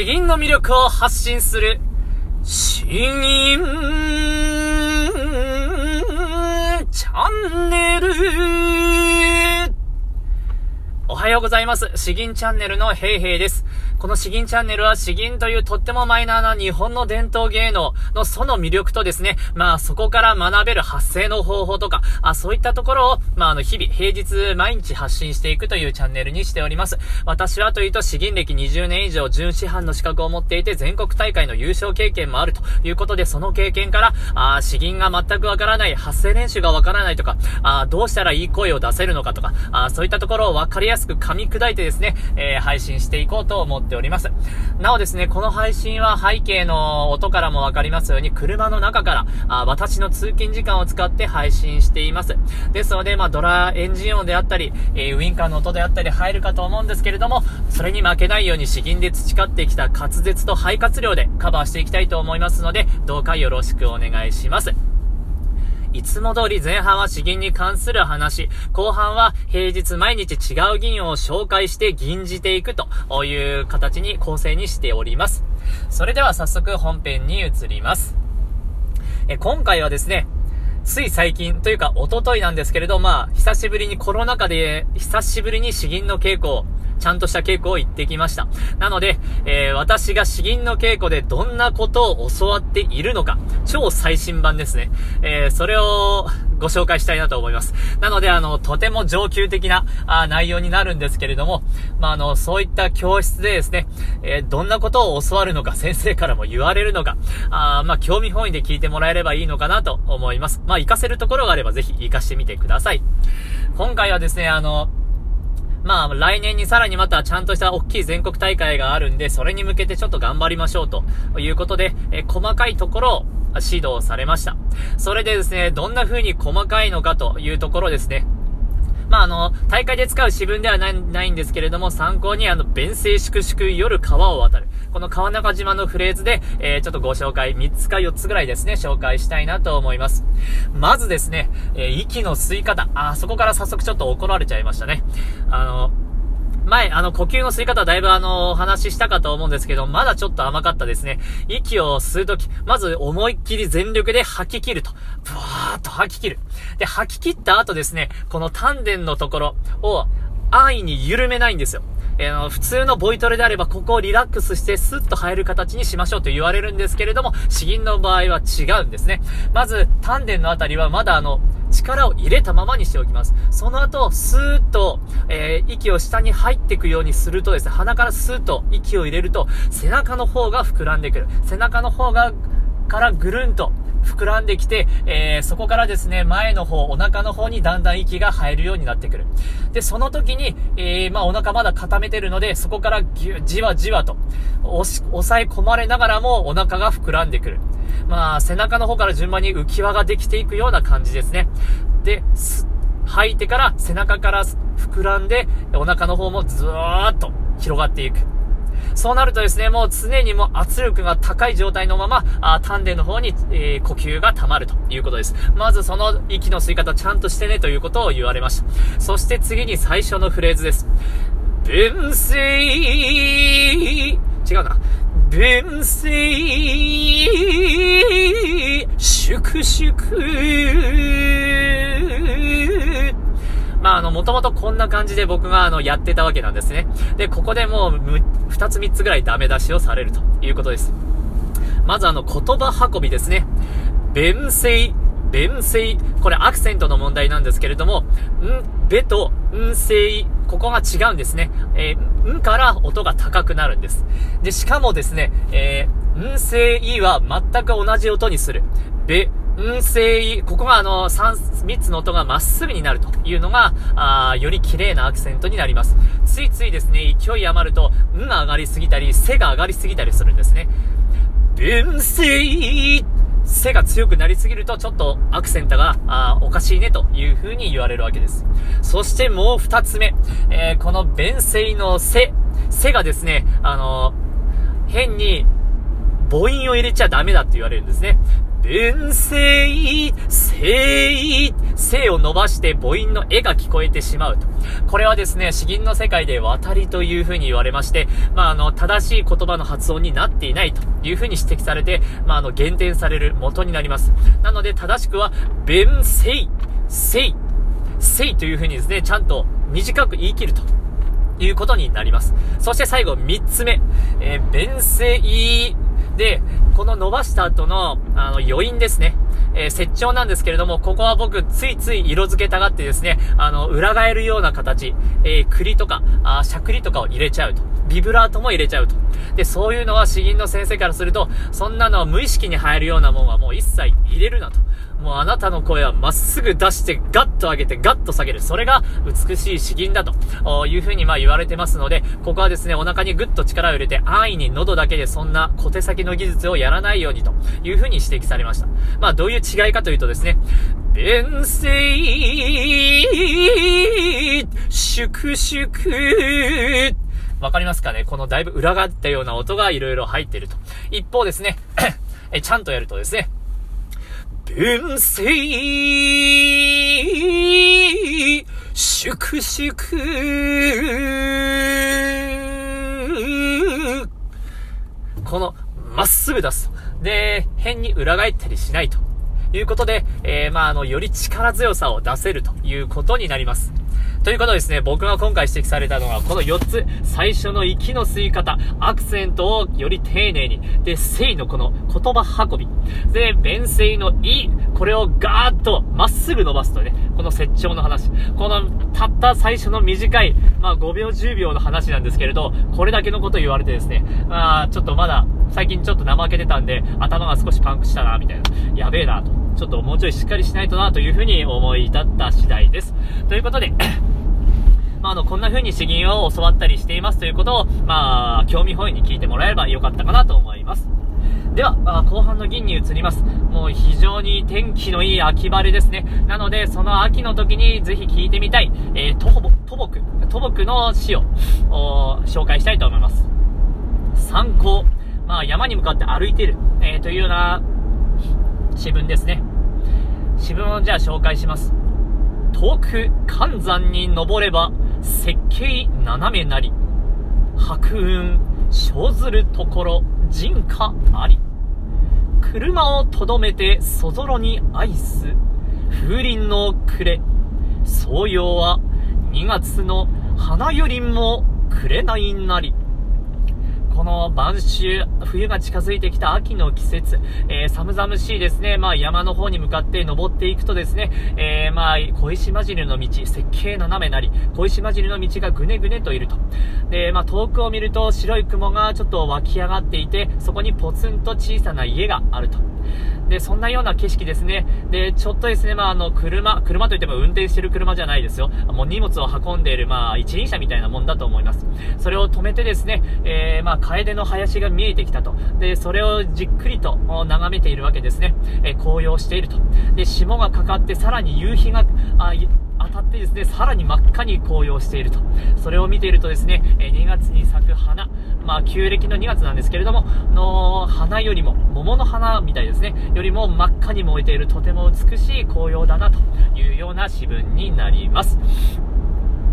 詩吟の魅力を発信する、詩吟チャンネルおはようございます。詩吟チャンネルのヘイヘイです。この詩吟チャンネルは詩吟というとってもマイナーな日本の伝統芸能のその魅力とですね、まあそこから学べる発声の方法とか、あそういったところを、まああの日々、平日毎日発信していくというチャンネルにしております。私はというと詩吟歴20年以上、準師範の資格を持っていて全国大会の優勝経験もあるということで、その経験から、あ詩吟が全くわからない、発声練習がわからないとか、あどうしたらいい声を出せるのかとか、あそういったところをわかりやすく噛み砕いてですね、えー、配信していこうと思ってっております。なおですね、この配信は背景の音からもわかりますように、車の中から、あ私の通勤時間を使って配信しています。ですので、まあ、ドラエンジン音であったり、えー、ウィンカーの音であったり入るかと思うんですけれども、それに負けないように詩吟で培ってきた滑舌と肺活量でカバーしていきたいと思いますので、どうかよろしくお願いします。いつも通り前半は詩吟に関する話、後半は平日毎日違う銀を紹介して吟じていくという形に構成にしております。それでは早速本編に移ります。え今回はですね、つい最近というか一昨日なんですけれど、まあ、久しぶりにコロナ禍で、久しぶりに詩吟の稽古をちゃんとした稽古を行ってきました。なので、えー、私が詩吟の稽古でどんなことを教わっているのか、超最新版ですね。えー、それをご紹介したいなと思います。なので、あの、とても上級的なあ内容になるんですけれども、まあ、あの、そういった教室でですね、えー、どんなことを教わるのか、先生からも言われるのか、あまあ、興味本位で聞いてもらえればいいのかなと思います。まあ、活かせるところがあればぜひ活かしてみてください。今回はですね、あの、まあ、来年にさらにまたちゃんとした大きい全国大会があるんで、それに向けてちょっと頑張りましょうということで、え細かいところを指導されました。それでですね、どんな風に細かいのかというところですね。まあ、あの、大会で使う詩文ではないないんですけれども、参考にあの、弁声粛々夜川を渡る。この川中島のフレーズで、えー、ちょっとご紹介、3つか4つぐらいですね、紹介したいなと思います。まずですね、えー、息の吸い方。あ、そこから早速ちょっと怒られちゃいましたね。あの、前、あの、呼吸の吸い方だいぶあの、お話ししたかと思うんですけど、まだちょっと甘かったですね。息を吸うとき、まず思いっきり全力で吐き切ると。ブワーっと吐き切る。で、吐き切った後ですね、この丹田のところを安易に緩めないんですよ。えー、普通のボイトレであれば、ここをリラックスしてスッと入る形にしましょうと言われるんですけれども、詩吟の場合は違うんですね。まず、丹田のあたりはまだあの、力を入れたままにしておきます。その後、スーッと、えー、息を下に入っていくようにするとですね、鼻からスーッと息を入れると、背中の方が膨らんでくる。背中の方が、からぐるんと膨らんできて、えー、そこからですね、前の方、お腹の方にだんだん息が入るようになってくる。で、その時に、えー、まあ、お腹まだ固めてるので、そこからじわじわと、押し、抑え込まれながらもお腹が膨らんでくる。まあ、背中の方から順番に浮き輪ができていくような感じですね。で、吐いてから背中から膨らんで、お腹の方もずーっと広がっていく。そうなるとですね、もう常にもう圧力が高い状態のまま、あ丹田の方に、えー、呼吸が溜まるということです。まずその息の吸い方ちゃんとしてねということを言われました。そして次に最初のフレーズです。分水違うな。分水粛々まあ、あの、もともとこんな感じで僕が、あの、やってたわけなんですね。で、ここでもう、2つ3つぐらいダメ出しをされるということです。まず、あの、言葉運びですね。弁声、弁声。これアクセントの問題なんですけれども、ん、べと、ん声、ここが違うんですね。えー、んから音が高くなるんです。で、しかもですね、えー、ん声は全く同じ音にする。べ、運勢、ここがあの、三、三つの音がまっすぐになるというのが、あより綺麗なアクセントになります。ついついですね、勢い余ると、んが上がりすぎたり、背が上がりすぎたりするんですね。運勢背が強くなりすぎると、ちょっとアクセントが、あおかしいねという風に言われるわけです。そしてもう二つ目、えー、この弁声の背、背がですね、あのー、変に母音を入れちゃダメだって言われるんですね。弁声、声、声を伸ばして母音の絵が聞こえてしまうと。これはですね、詩吟の世界で渡りという風に言われまして、まあ、あの、正しい言葉の発音になっていないという風に指摘されて、まあ、あの、減点される元になります。なので、正しくは、弁声、声、声という風にですね、ちゃんと短く言い切ると。いうことになります。そして最後、3つ目。えー、弁声、で、この伸ばした後の、あの、余韻ですね。えー、接調なんですけれども、ここは僕、ついつい色付けたがってですね、あの、裏返るような形、えー、栗とか、あしゃくりとかを入れちゃうと。ビブラートも入れちゃうと。で、そういうのは詩吟の先生からすると、そんなのは無意識に入るようなもんはもう一切入れるなと。もうあなたの声はまっすぐ出してガッと上げてガッと下げる。それが美しい詩吟だというふうにまあ言われてますので、ここはですね、お腹にグッと力を入れて安易に喉だけでそんな小手先の技術をやらないようにというふうに指摘されました。まあどういう違いかというとですね、弁声、粛々、わかりますかね？このだいぶ裏がったような音が色々入ってると。一方ですね、え、ちゃんとやるとですね、遠征、粛々、この、まっすぐ出す。で、変に裏返ったりしないということで、えー、まあ、あの、より力強さを出せるということになります。ということですね、僕が今回指摘されたのは、この4つ。最初の息の吸い方、アクセントをより丁寧に。で、声のこの言葉運び。で、弁声のい、これをガーッとまっすぐ伸ばすとね、この接長の話。この、たった最初の短い、まあ5秒10秒の話なんですけれど、これだけのこと言われてですね、まあちょっとまだ、最近ちょっと怠けてたんで、頭が少しパンクしたな、みたいな。やべえな、と。ちょっともうちょいしっかりしないとな、というふうに思い至った次第です。ということで、まあ、あの、こんな風に詩吟を教わったりしていますということを、まあ、興味本位に聞いてもらえればよかったかなと思います。では、あ、後半の銀に移ります。もう非常に天気のいい秋晴れですね。なので、その秋の時にぜひ聞いてみたい、えー、トボ、トボク、トボクの詩を、紹介したいと思います。参考。まあ、山に向かって歩いている、えー、というような詩文ですね。詩文をじゃあ紹介します。遠く寒山に登れば、設計斜めなり。白雲、生ずるところ、人家あり。車をとどめて、そぞろに愛す。風鈴の暮れ。創葉は、2月の花よりも暮れないなり。この晩秋、冬が近づいてきた秋の季節、えー、寒々しいですね、まあ山の方に向かって登っていくとですね、えー、まあ小石混じりの道、設計斜めなり、小石混じりの道がぐねぐねといると。で、まあ遠くを見ると白い雲がちょっと湧き上がっていて、そこにポツンと小さな家があると。で、そんなような景色ですね。で、ちょっとですね、まあ、あの、車、車といっても運転してる車じゃないですよ。もう荷物を運んでいる、まあ、一輪車みたいなもんだと思います。それを止めてですね、えー、まあ、楓の林が見えてきたと。で、それをじっくりと眺めているわけですね。えー、紅葉していると。で、霜がかかって、さらに夕日が、あ当たってですね、さらに真っ赤に紅葉していると。それを見ているとですね、2月に咲く花、まあ、旧暦の2月なんですけれども、あの花よりも、桃の花みたいですね、よりも真っ赤に燃えているとても美しい紅葉だなというような詩文になります。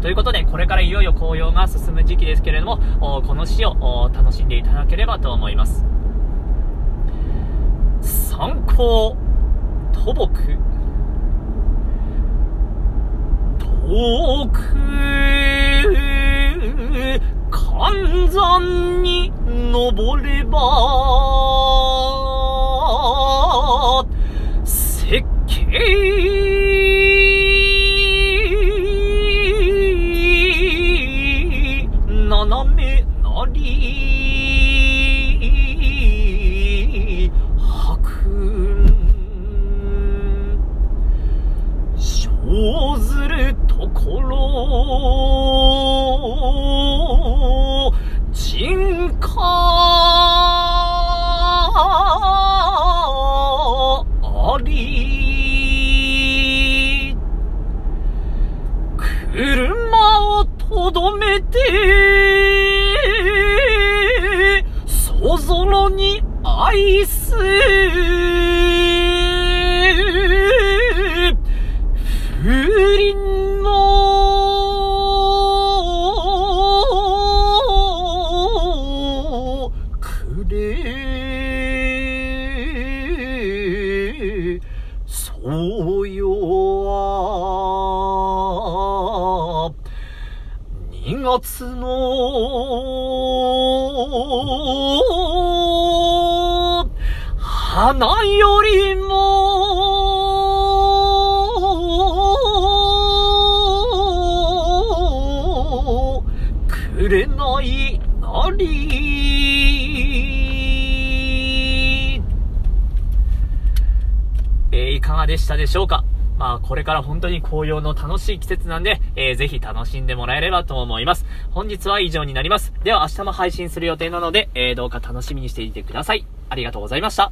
ということで、これからいよいよ紅葉が進む時期ですけれども、この詩を楽しんでいただければと思います。参考、土木、遠く、三山に登れば、設計、月の花よりもくれないなり。え、いかがでしたでしょうか？まあ、これから本当に紅葉の楽しい季節なんで、えー、ぜひ楽しんでもらえればと思います。本日は以上になります。では明日も配信する予定なので、えー、どうか楽しみにしていてください。ありがとうございました。